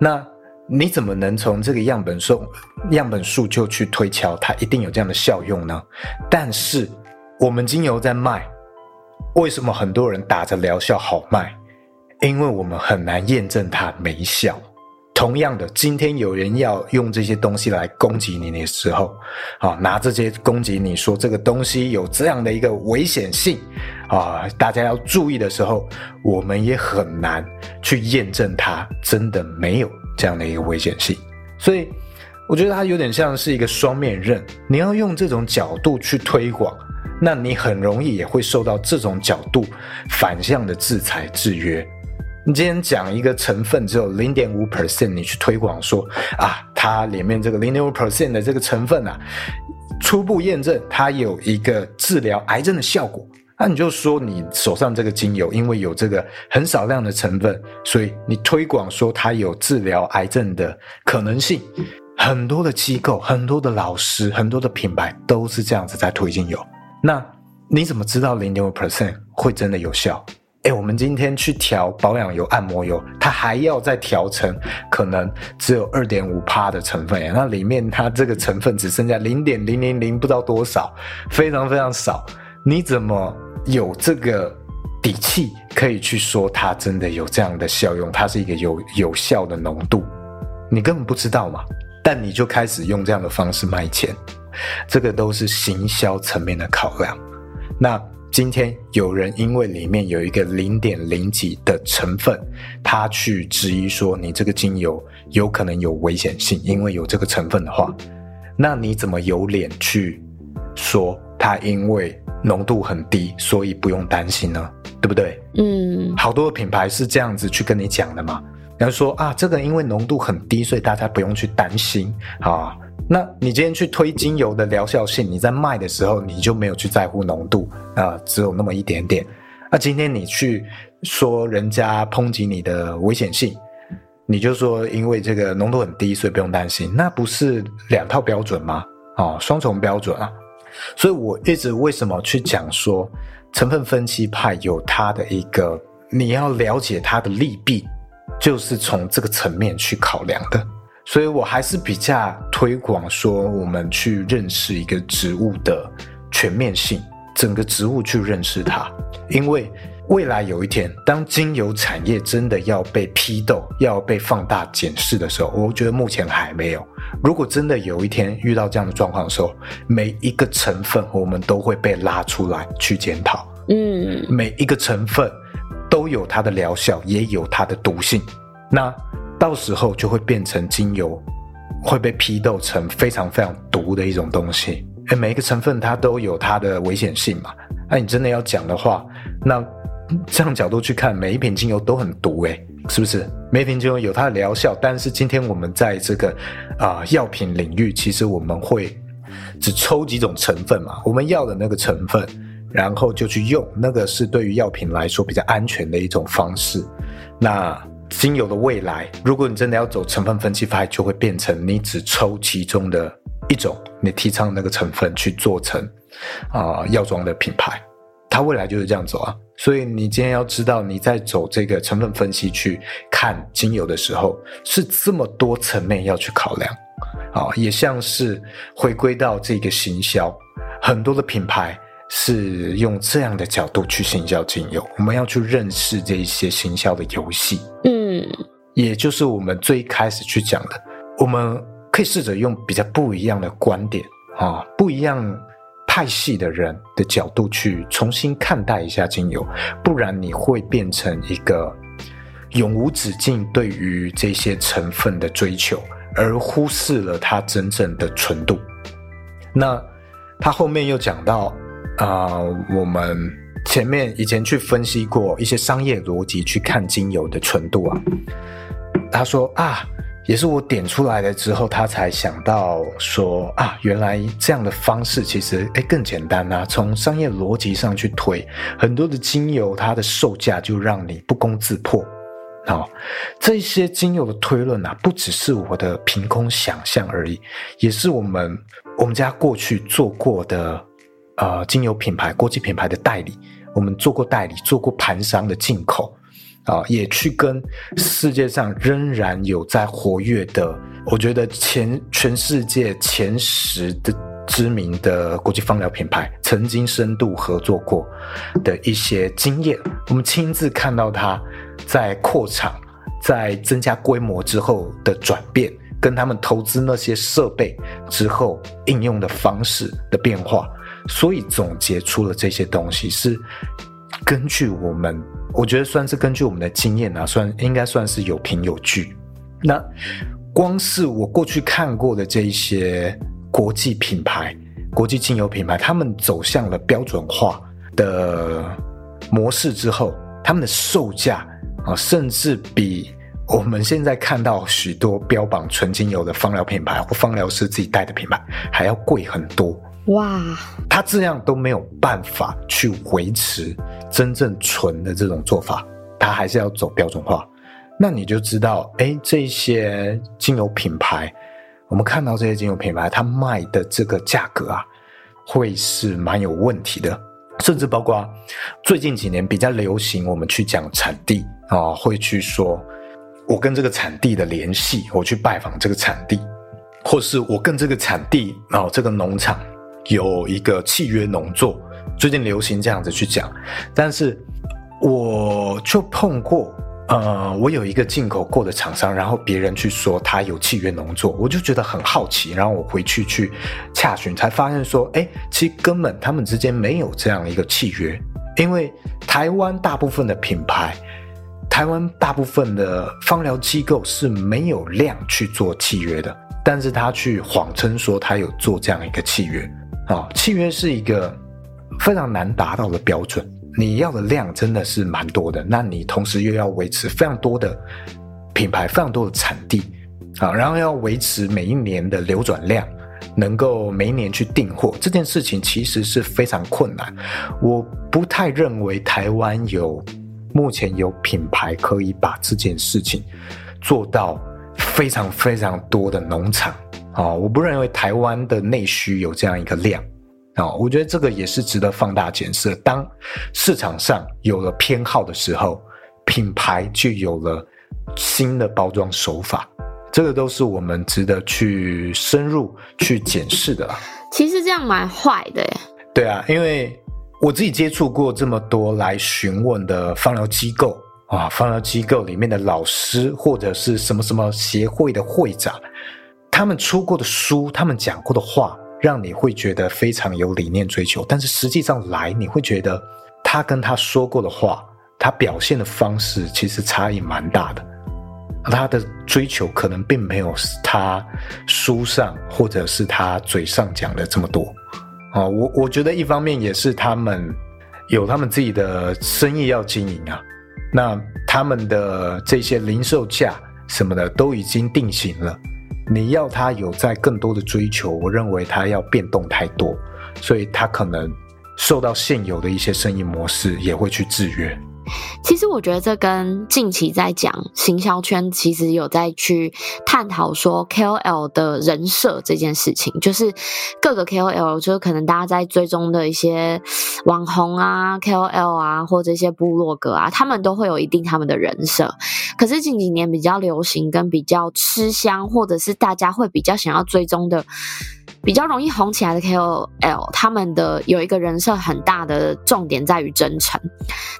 那你怎么能从这个样本数样本数就去推敲它一定有这样的效用呢？但是我们精油在卖，为什么很多人打着疗效好卖？因为我们很难验证它没效。同样的，今天有人要用这些东西来攻击你的时候，啊，拿这些攻击你说这个东西有这样的一个危险性，啊，大家要注意的时候，我们也很难去验证它真的没有这样的一个危险性。所以，我觉得它有点像是一个双面刃，你要用这种角度去推广，那你很容易也会受到这种角度反向的制裁制约。你今天讲一个成分只有零点五 percent，你去推广说啊，它里面这个零点五 percent 的这个成分啊，初步验证它有一个治疗癌症的效果，那你就说你手上这个精油因为有这个很少量的成分，所以你推广说它有治疗癌症的可能性。很多的机构、很多的老师、很多的品牌都是这样子在推精油。那你怎么知道零点五 percent 会真的有效？哎，我们今天去调保养油、按摩油，它还要再调成可能只有二点五趴的成分，那里面它这个成分只剩下零点零零零不知道多少，非常非常少。你怎么有这个底气可以去说它真的有这样的效用？它是一个有有效的浓度，你根本不知道嘛。但你就开始用这样的方式卖钱，这个都是行销层面的考量。那。今天有人因为里面有一个零点零几的成分，他去质疑说你这个精油有可能有危险性，因为有这个成分的话，那你怎么有脸去说它因为浓度很低，所以不用担心呢？对不对？嗯，好多品牌是这样子去跟你讲的嘛，然后说啊，这个因为浓度很低，所以大家不用去担心啊。那你今天去推精油的疗效性，你在卖的时候你就没有去在乎浓度啊，只有那么一点点。那今天你去说人家抨击你的危险性，你就说因为这个浓度很低，所以不用担心，那不是两套标准吗？哦，双重标准啊。所以我一直为什么去讲说成分分析派有它的一个，你要了解它的利弊，就是从这个层面去考量的。所以我还是比较推广说，我们去认识一个植物的全面性，整个植物去认识它，因为未来有一天，当精油产业真的要被批斗、要被放大检视的时候，我觉得目前还没有。如果真的有一天遇到这样的状况的时候，每一个成分我们都会被拉出来去检讨。嗯，每一个成分都有它的疗效，也有它的毒性。那到时候就会变成精油会被批斗成非常非常毒的一种东西。诶，每一个成分它都有它的危险性嘛。那你真的要讲的话，那这样角度去看，每一瓶精油都很毒诶。是不是？每一瓶精油有它的疗效，但是今天我们在这个啊、呃、药品领域，其实我们会只抽几种成分嘛，我们要的那个成分，然后就去用，那个是对于药品来说比较安全的一种方式。那精油的未来，如果你真的要走成分分析派，就会变成你只抽其中的一种，你提倡那个成分去做成啊、药妆的品牌，它未来就是这样走啊。所以你今天要知道，你在走这个成分分析去看精油的时候，是这么多层面要去考量，啊，也像是回归到这个行销，很多的品牌是用这样的角度去行销精油，我们要去认识这一些行销的游戏，嗯，也就是我们最开始去讲的，我们可以试着用比较不一样的观点啊，不一样。派系的人的角度去重新看待一下精油，不然你会变成一个永无止境对于这些成分的追求，而忽视了它真正的纯度。那他后面又讲到啊、我们前面以前去分析过一些商业逻辑去看精油的纯度啊，他说啊。也是我点出来了之后，他才想到说啊，原来这样的方式其实诶更简单啊。从商业逻辑上去推，很多的精油它的售价就让你不攻自破。好，这些精油的推论啊，不只是我的凭空想象而已，也是我们我们家过去做过的呃精油品牌、国际品牌的代理，我们做过代理，做过盘商的进口。啊，也去跟世界上仍然有在活跃的，我觉得前全世界前十的知名的国际芳疗品牌，曾经深度合作过的一些经验，我们亲自看到它在扩厂、在增加规模之后的转变，跟他们投资那些设备之后应用的方式的变化，所以总结出了这些东西是。根据我们，我觉得算是根据我们的经验啊，算应该算是有凭有据。那光是我过去看过的这一些国际品牌、国际精油品牌，他们走向了标准化的模式之后，他们的售价啊，甚至比我们现在看到许多标榜纯精油的芳疗品牌或芳疗师自己带的品牌还要贵很多。哇，他这样都没有办法去维持真正纯的这种做法，他还是要走标准化。那你就知道，哎，这些精油品牌，我们看到这些精油品牌，它卖的这个价格啊，会是蛮有问题的。甚至包括最近几年比较流行，我们去讲产地啊，会去说，我跟这个产地的联系，我去拜访这个产地，或是我跟这个产地啊，这个农场。有一个契约农作，最近流行这样子去讲，但是我就碰过，呃，我有一个进口过的厂商，然后别人去说他有契约农作，我就觉得很好奇，然后我回去去洽询，才发现说，哎，其实根本他们之间没有这样一个契约，因为台湾大部分的品牌，台湾大部分的芳疗机构是没有量去做契约的，但是他去谎称说他有做这样一个契约。啊，契约是一个非常难达到的标准。你要的量真的是蛮多的，那你同时又要维持非常多的品牌、非常多的产地啊，然后要维持每一年的流转量，能够每一年去订货，这件事情其实是非常困难。我不太认为台湾有目前有品牌可以把这件事情做到非常非常多的农场。啊，我不认为台湾的内需有这样一个量，哦，我觉得这个也是值得放大检视。当市场上有了偏好的时候，品牌就有了新的包装手法，这个都是我们值得去深入去检视的。其实这样蛮坏的耶。对啊，因为我自己接触过这么多来询问的放疗机构啊，放疗机构里面的老师或者是什么什么协会的会长，他们出过的书，他们讲过的话。让你会觉得非常有理念追求，但是实际上来你会觉得他跟他说过的话，他表现的方式其实差异蛮大的，他的追求可能并没有他书上或者是他嘴上讲的这么多啊。我我觉得一方面也是他们有他们自己的生意要经营啊，那他们的这些零售价什么的都已经定型了。你要他有在更多的追求，我认为他要变动太多，所以他可能受到现有的一些生意模式也会去制约。其实我觉得这跟近期在讲行销圈，其实有在去探讨说 KOL 的人设这件事情，就是各个 KOL，就是可能大家在追踪的一些网红啊、KOL 啊，或者一些部落格啊，他们都会有一定他们的人设。可是近几年比较流行跟比较吃香，或者是大家会比较想要追踪的。比较容易红起来的 KOL，他们的有一个人设很大的重点在于真诚。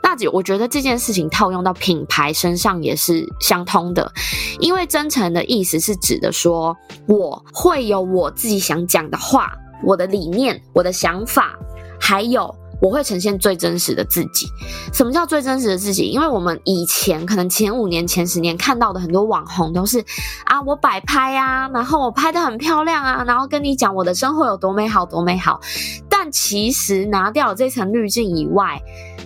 那我觉得这件事情套用到品牌身上也是相通的，因为真诚的意思是指的说，我会有我自己想讲的话，我的理念，我的想法，还有。我会呈现最真实的自己。什么叫最真实的自己？因为我们以前可能前五年、前十年看到的很多网红都是啊，我摆拍啊，然后我拍得很漂亮啊，然后跟你讲我的生活有多美好、多美好。但其实拿掉这层滤镜以外，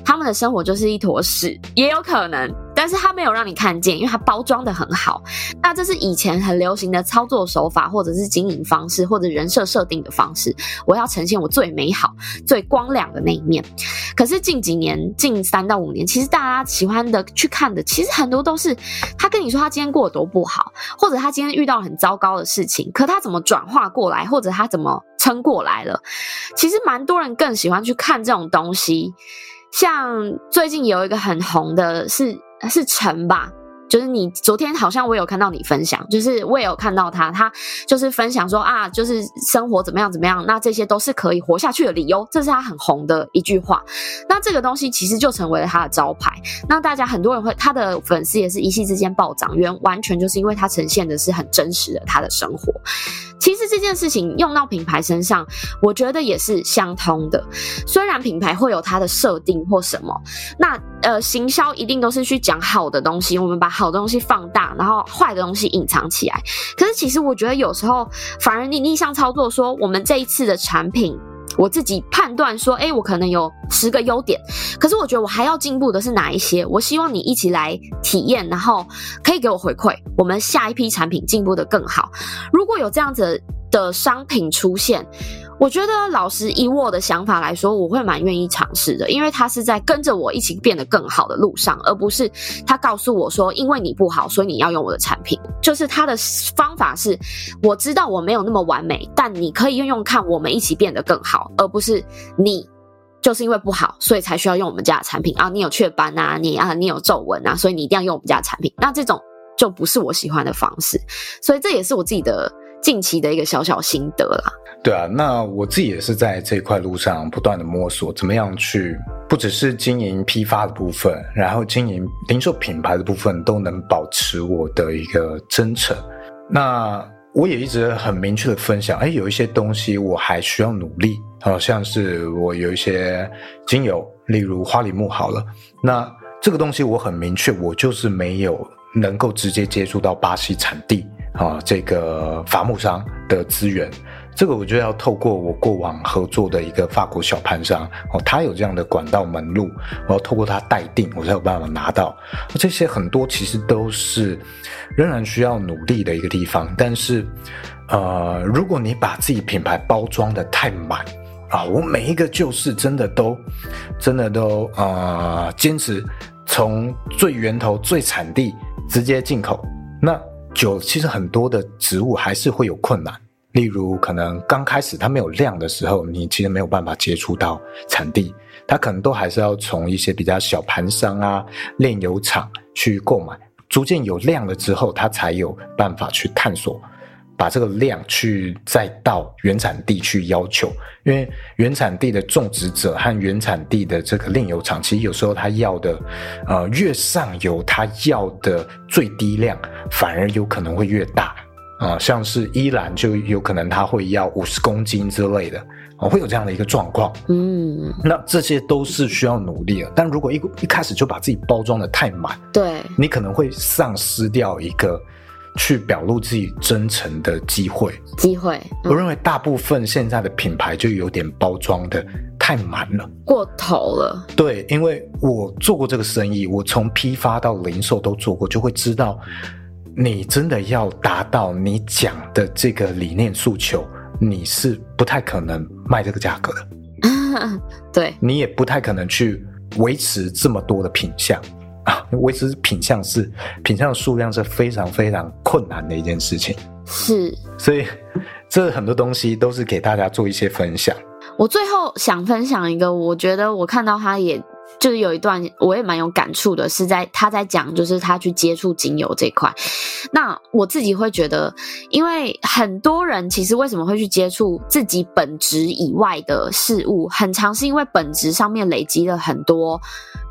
他们的生活就是一坨屎，也有可能。但是他没有让你看见，因为他包装得很好。那这是以前很流行的操作手法，或者是经营方式，或者人设设定的方式。我要呈现我最美好、最光亮的那一面。可是近几年，近三到五年，其实大家喜欢的去看的，其实很多都是他跟你说他今天过得多不好，或者他今天遇到很糟糕的事情，可他怎么转化过来，或者他怎么撑过来了。其实蛮多人更喜欢去看这种东西。像最近有一个很红的是。是陈吧，就是你昨天好像我有看到你分享，就是我也有看到他，他就是分享说啊，就是生活怎么样怎么样，那这些都是可以活下去的理由，这是他很红的一句话。那这个东西其实就成为了他的招牌，那大家很多人会，他的粉丝也是一夕之间暴涨，原完全就是因为他呈现的是很真实的他的生活。其实这件事情用到品牌身上，我觉得也是相通的。虽然品牌会有它的设定或什么，那呃，行销一定都是去讲好的东西，我们把好东西放大，然后坏的东西隐藏起来。可是其实我觉得有时候反而你逆向操作，说我们这一次的产品。我自己判断说，诶，我可能有十个优点，可是我觉得我还要进步的是哪一些？我希望你一起来体验，然后可以给我回馈，我们下一批产品进步得更好。如果有这样子的商品出现。我觉得老实以我的想法来说，我会蛮愿意尝试的，因为他是在跟着我一起变得更好的路上，而不是他告诉我说，因为你不好，所以你要用我的产品。就是他的方法是，我知道我没有那么完美，但你可以用用看，我们一起变得更好，而不是你就是因为不好，所以才需要用我们家的产品啊。你有雀斑啊，你啊，你有皱纹啊，所以你一定要用我们家的产品。那这种就不是我喜欢的方式，所以这也是我自己的 近期的一个小小心得啦。对啊，那我自己也是在这一块路上不断的摸索，怎么样去不只是经营批发的部分，然后经营零售品牌的部分，都能保持我的一个真诚。那我也一直很明确的分享，哎，有一些东西我还需要努力，好像是我有一些精油，例如花梨木好了，那这个东西我很明确，我就是没有能够直接接触到巴西产地啊这个伐木商的资源。这个我就要透过我过往合作的一个法国小盘商哦，他有这样的管道门路，我要透过他代订，我才有办法拿到。这些很多其实都是仍然需要努力的一个地方。但是，呃，如果你把自己品牌包装的太满啊，我每一个就是真的都真的都呃坚持从最源头、最产地直接进口，那久其实很多的植物还是会有困难。例如可能刚开始它没有量的时候，你其实没有办法接触到产地，它可能都还是要从一些比较小盘商啊、炼油厂去购买。逐渐有量了之后，它才有办法去探索。把这个量去再到原产地去要求，因为原产地的种植者和原产地的这个炼油厂，其实有时候他要的，呃，越上游他要的最低量，反而有可能会越大啊、呃。像是伊朗就有可能他会要五十公斤之类的，会有这样的一个状况。嗯，那这些都是需要努力的。但如果一一开始就把自己包装的太满，对，你可能会丧失掉一个。去表露自己真诚的机会，机会。嗯、我认为大部分现在的品牌就有点包装的太满了，过头了。对，因为我做过这个生意，我从批发到零售都做过，就会知道，你真的要达到你讲的这个理念诉求，你是不太可能卖这个价格的。对，你也不太可能去维持这么多的品项。啊，维持品相是品项的数量是非常非常困难的一件事情，是，所以这很多东西都是给大家做一些分享。我最后想分享一个，我觉得我看到他也就是有一段我也蛮有感触的，是在他在讲就是他去接触精油这块。那我自己会觉得，因为很多人其实为什么会去接触自己本职以外的事物，很常是因为本职上面累积了很多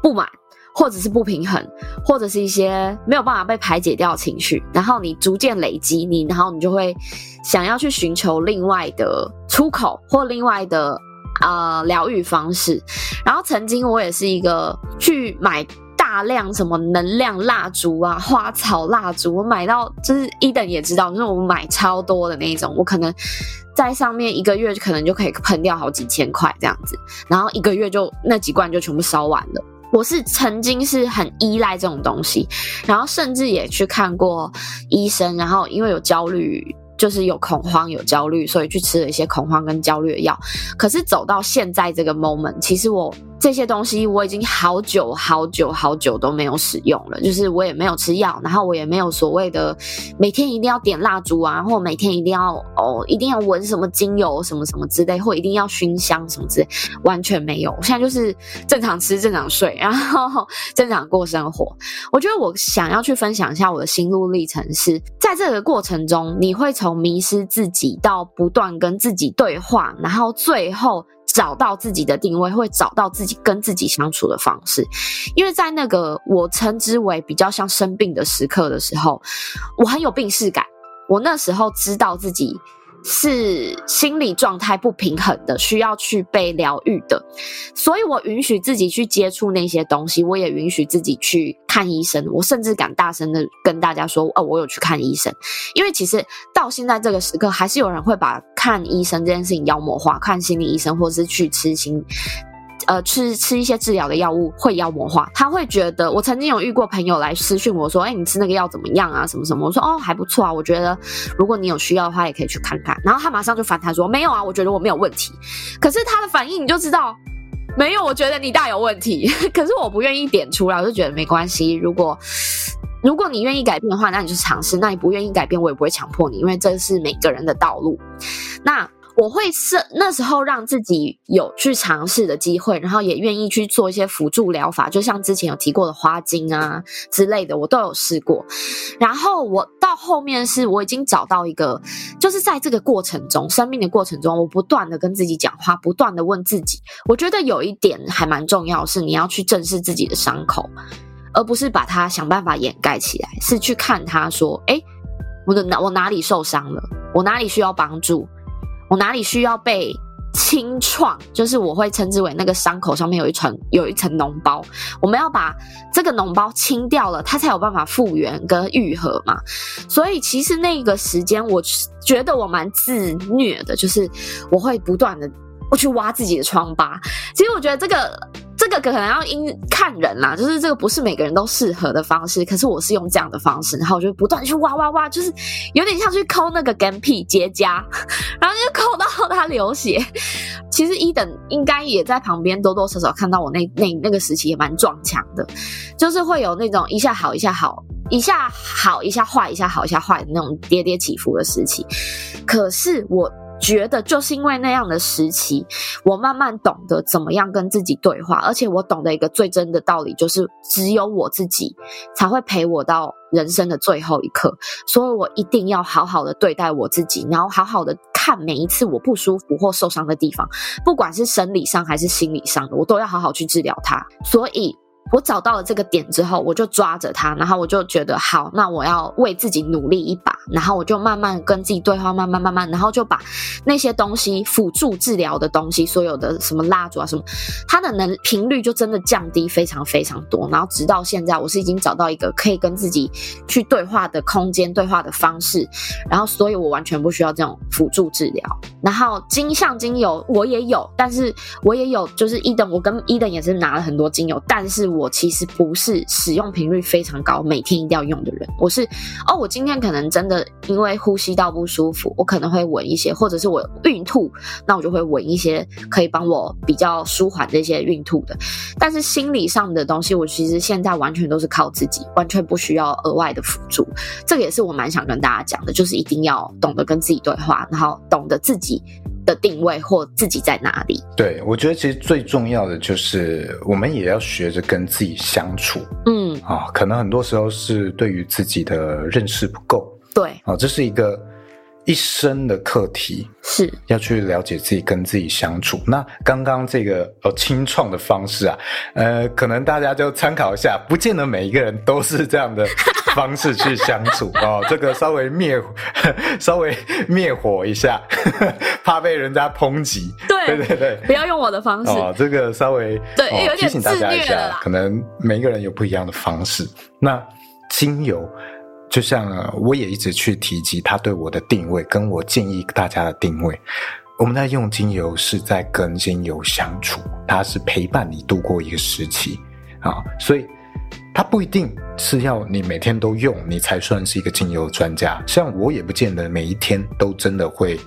不满。或者是不平衡，或者是一些没有办法被排解掉的情绪，然后你逐渐累积你，然后你就会想要去寻求另外的出口或另外的呃疗愈方式。然后曾经我也是一个去买大量什么能量蜡烛啊、花草蜡烛，我买到就是 Eden 也知道，就是我买超多的那一种，我可能在上面一个月可能就可以喷掉好几千块这样子，然后一个月就那几罐就全部烧完了。我是曾经是很依赖这种东西，然后甚至也去看过医生，然后因为有焦虑，就是有恐慌、有焦虑，所以去吃了一些恐慌跟焦虑的药。可是走到现在这个 moment，其实我。这些东西我已经好久好久好久都没有使用了，就是我也没有吃药，然后我也没有所谓的每天一定要点蜡烛啊，或每天一定要哦一定要闻什么精油什么什么之类，或一定要熏香什么之类，完全没有。我现在就是正常吃正常睡，然后正常过生活。我觉得我想要去分享一下我的心路历程是，在这个过程中，你会从迷失自己到不断跟自己对话，然后最后。找到自己的定位，会找到自己跟自己相处的方式。因为在那个我称之为比较像生病的时刻的时候，我很有病逝感。我那时候知道自己。是心理状态不平衡的，需要去被疗愈的，所以我允许自己去接触那些东西，我也允许自己去看医生，我甚至敢大声的跟大家说，哦，我有去看医生，因为其实到现在这个时刻，还是有人会把看医生这件事情妖魔化，看心理医生或是去吃心。呃，吃吃一些治疗的药物会妖魔化，他会觉得。我曾经有遇过朋友来私讯我说：“哎，你吃那个药怎么样啊？什么什么？”我说：“哦，还不错啊，我觉得如果你有需要的话，也可以去看看。”然后他马上就反弹说：“没有啊，我觉得我没有问题。”可是他的反应你就知道，没有，我觉得你大有问题。可是我不愿意点出来，我就觉得没关系。如果如果你愿意改变的话，那你就尝试；那你不愿意改变，我也不会强迫你，因为这是每个人的道路。那。我会是那时候让自己有去尝试的机会，然后也愿意去做一些辅助疗法，就像之前有提过的花精啊之类的，我都有试过。然后我到后面是我已经找到一个，就是在这个过程中，生命的过程中，我不断的跟自己讲话，不断的问自己。我觉得有一点还蛮重要，是你要去正视自己的伤口，而不是把它想办法掩盖起来，是去看它说，诶，我的哪我哪里受伤了，我哪里需要帮助。我哪里需要被清创？就是我会称之为那个伤口上面有一层有一层脓包，我们要把这个脓包清掉了，它才有办法复原跟愈合嘛。所以其实那个时间，我觉得我蛮自虐的，就是我会不断的我去挖自己的疮疤。其实我觉得这个。这个可能要因看人啦，就是这个不是每个人都适合的方式。可是我是用这样的方式，然后我就不断去挖挖挖，就是有点像去抠那个干屁结痂，然后就抠到他流血。其实一等应该也在旁边多多少少看到我那那那个时期也蛮撞墙的，就是会有那种一下好一下好，一下好，一下坏，一下好，一下坏的那种跌跌起伏的时期。可是我觉得，就是因为那样的时期，我慢慢懂得怎么样跟自己对话，而且我懂得一个最真的道理，就是只有我自己才会陪我到人生的最后一刻。所以我一定要好好的对待我自己，然后好好的看每一次我不舒服或受伤的地方，不管是生理上还是心理上的，我都要好好去治疗它。所以。我找到了这个点之后，我就抓着它，然后我就觉得好，那我要为自己努力一把，然后我就慢慢跟自己对话，慢慢慢慢，然后就把那些东西辅助治疗的东西，所有的什么蜡烛啊什么，它的能频率就真的降低非常非常多，然后直到现在，我是已经找到一个可以跟自己去对话的空间、对话的方式，然后所以我完全不需要这种辅助治疗。然后金像精油我也有，但是我也有，就是伊登，我跟伊登也是拿了很多精油，但是我。其实不是使用频率非常高，每天一定要用的人。我是哦，我今天可能真的因为呼吸道不舒服，我可能会闻一些，或者是我孕吐，那我就会闻一些可以帮我比较舒缓这些孕吐的。但是心理上的东西，我其实现在完全都是靠自己，完全不需要额外的辅助。这个也是我蛮想跟大家讲的，就是一定要懂得跟自己对话，然后懂得自己。的定位或自己在哪里？对，我觉得其实最重要的就是我们也要学着跟自己相处。嗯啊，可能很多时候是对于自己的认识不够。对啊，这是一个一生的课题，是要去了解自己，跟自己相处。那刚刚这个呃清创的方式啊，呃，可能大家就参考一下，不见得每一个人都是这样的。方式去相处 哦，这个稍微灭，稍微灭火一下，怕被人家抨击。对对对对，不要用我的方式哦。这个稍微对，哦、有点提醒大家一下，可能每一个人有不一样的方式。那精油，就像我也一直去提及它对我的定位，跟我建议大家的定位。我们在用精油是在跟精油相处，它是陪伴你度过一个时期啊、所以。它不一定是要你每天都用，你才算是一个精油专家。像我也不见得每一天都真的会，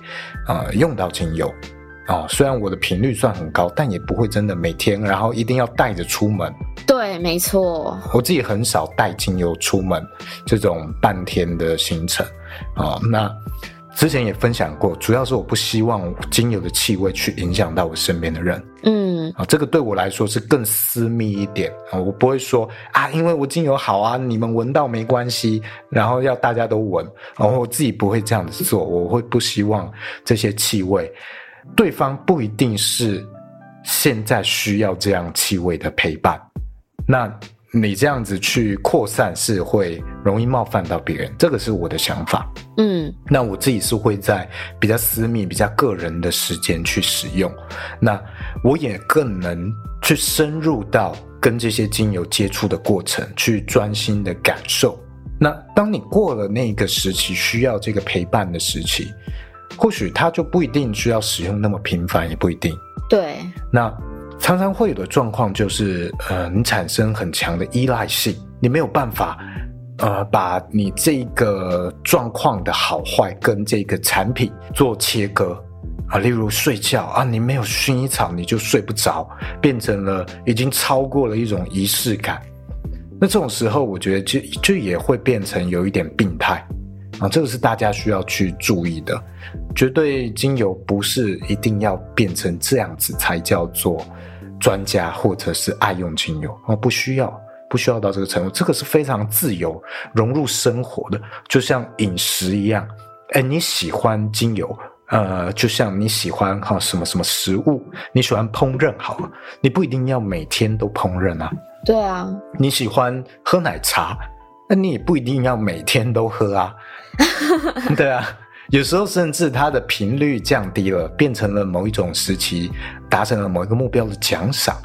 呃，用到精油，哦，虽然我的频率算很高，但也不会真的每天，然后一定要带着出门。对，没错。我自己很少带精油出门，这种半天的行程，啊、哦，那。之前也分享过，主要是我不希望精油的气味去影响到我身边的人。嗯，啊，这个对我来说是更私密一点啊，我不会说啊，因为我精油好啊，你们闻到没关系，然后要大家都闻，然后我自己不会这样子做，我会不希望这些气味，对方不一定是现在需要这样气味的陪伴，那。你这样子去扩散是会容易冒犯到别人，这个是我的想法。嗯，那我自己是会在比较私密、比较个人的时间去使用，那我也更能去深入到跟这些精油接触的过程，去专心的感受。那当你过了那个时期需要这个陪伴的时期，或许它就不一定需要使用那么频繁，也不一定。对，那。常常会有的状况就是，呃，你产生很强的依赖性，你没有办法，呃，把你这个状况的好坏跟这个产品做切割啊。例如睡觉啊，你没有薰衣草你就睡不着，变成了已经超过了一种仪式感。那这种时候，我觉得就就也会变成有一点病态啊。这个是大家需要去注意的。绝对精油不是一定要变成这样子才叫做。专家或者是爱用精油啊，不需要，不需要到这个程度，这个是非常自由融入生活的，就像饮食一样。哎，你喜欢精油，呃，就像你喜欢哈什么什么食物，你喜欢烹饪好了，你不一定要每天都烹饪啊。对啊，你喜欢喝奶茶，那你也不一定要每天都喝啊。对啊。有时候甚至它的频率降低了，变成了某一种时期达成了某一个目标的奖赏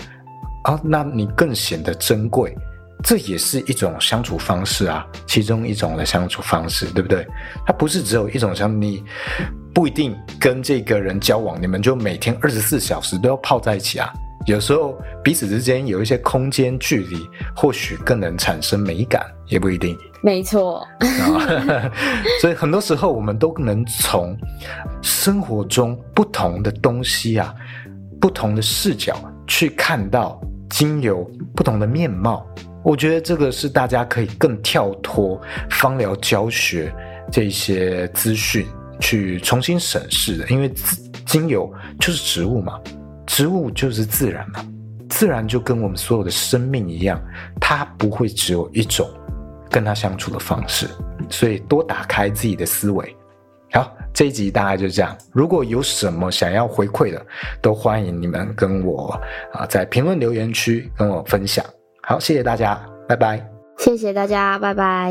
啊，那你更显得珍贵，这也是一种相处方式啊，其中一种的相处方式，对不对？它不是只有一种，像你不一定跟这个人交往，你们就每天二十四小时都要泡在一起啊。有时候彼此之间有一些空间距离，或许更能产生美感，也不一定。没错，所以很多时候我们都能从生活中不同的东西啊，不同的视角去看到精油不同的面貌我觉得这个是大家可以更跳脱芳疗教学这些资讯去重新审视的，因为精油就是植物嘛，植物就是自然嘛，自然就跟我们所有的生命一样，它不会只有一种跟它相处的方式，所以多打开自己的思维。好，这一集大概就这样。如果有什么想要回馈的，都欢迎你们跟我啊在评论留言区跟我分享。好，谢谢大家，拜拜。谢谢大家，拜拜。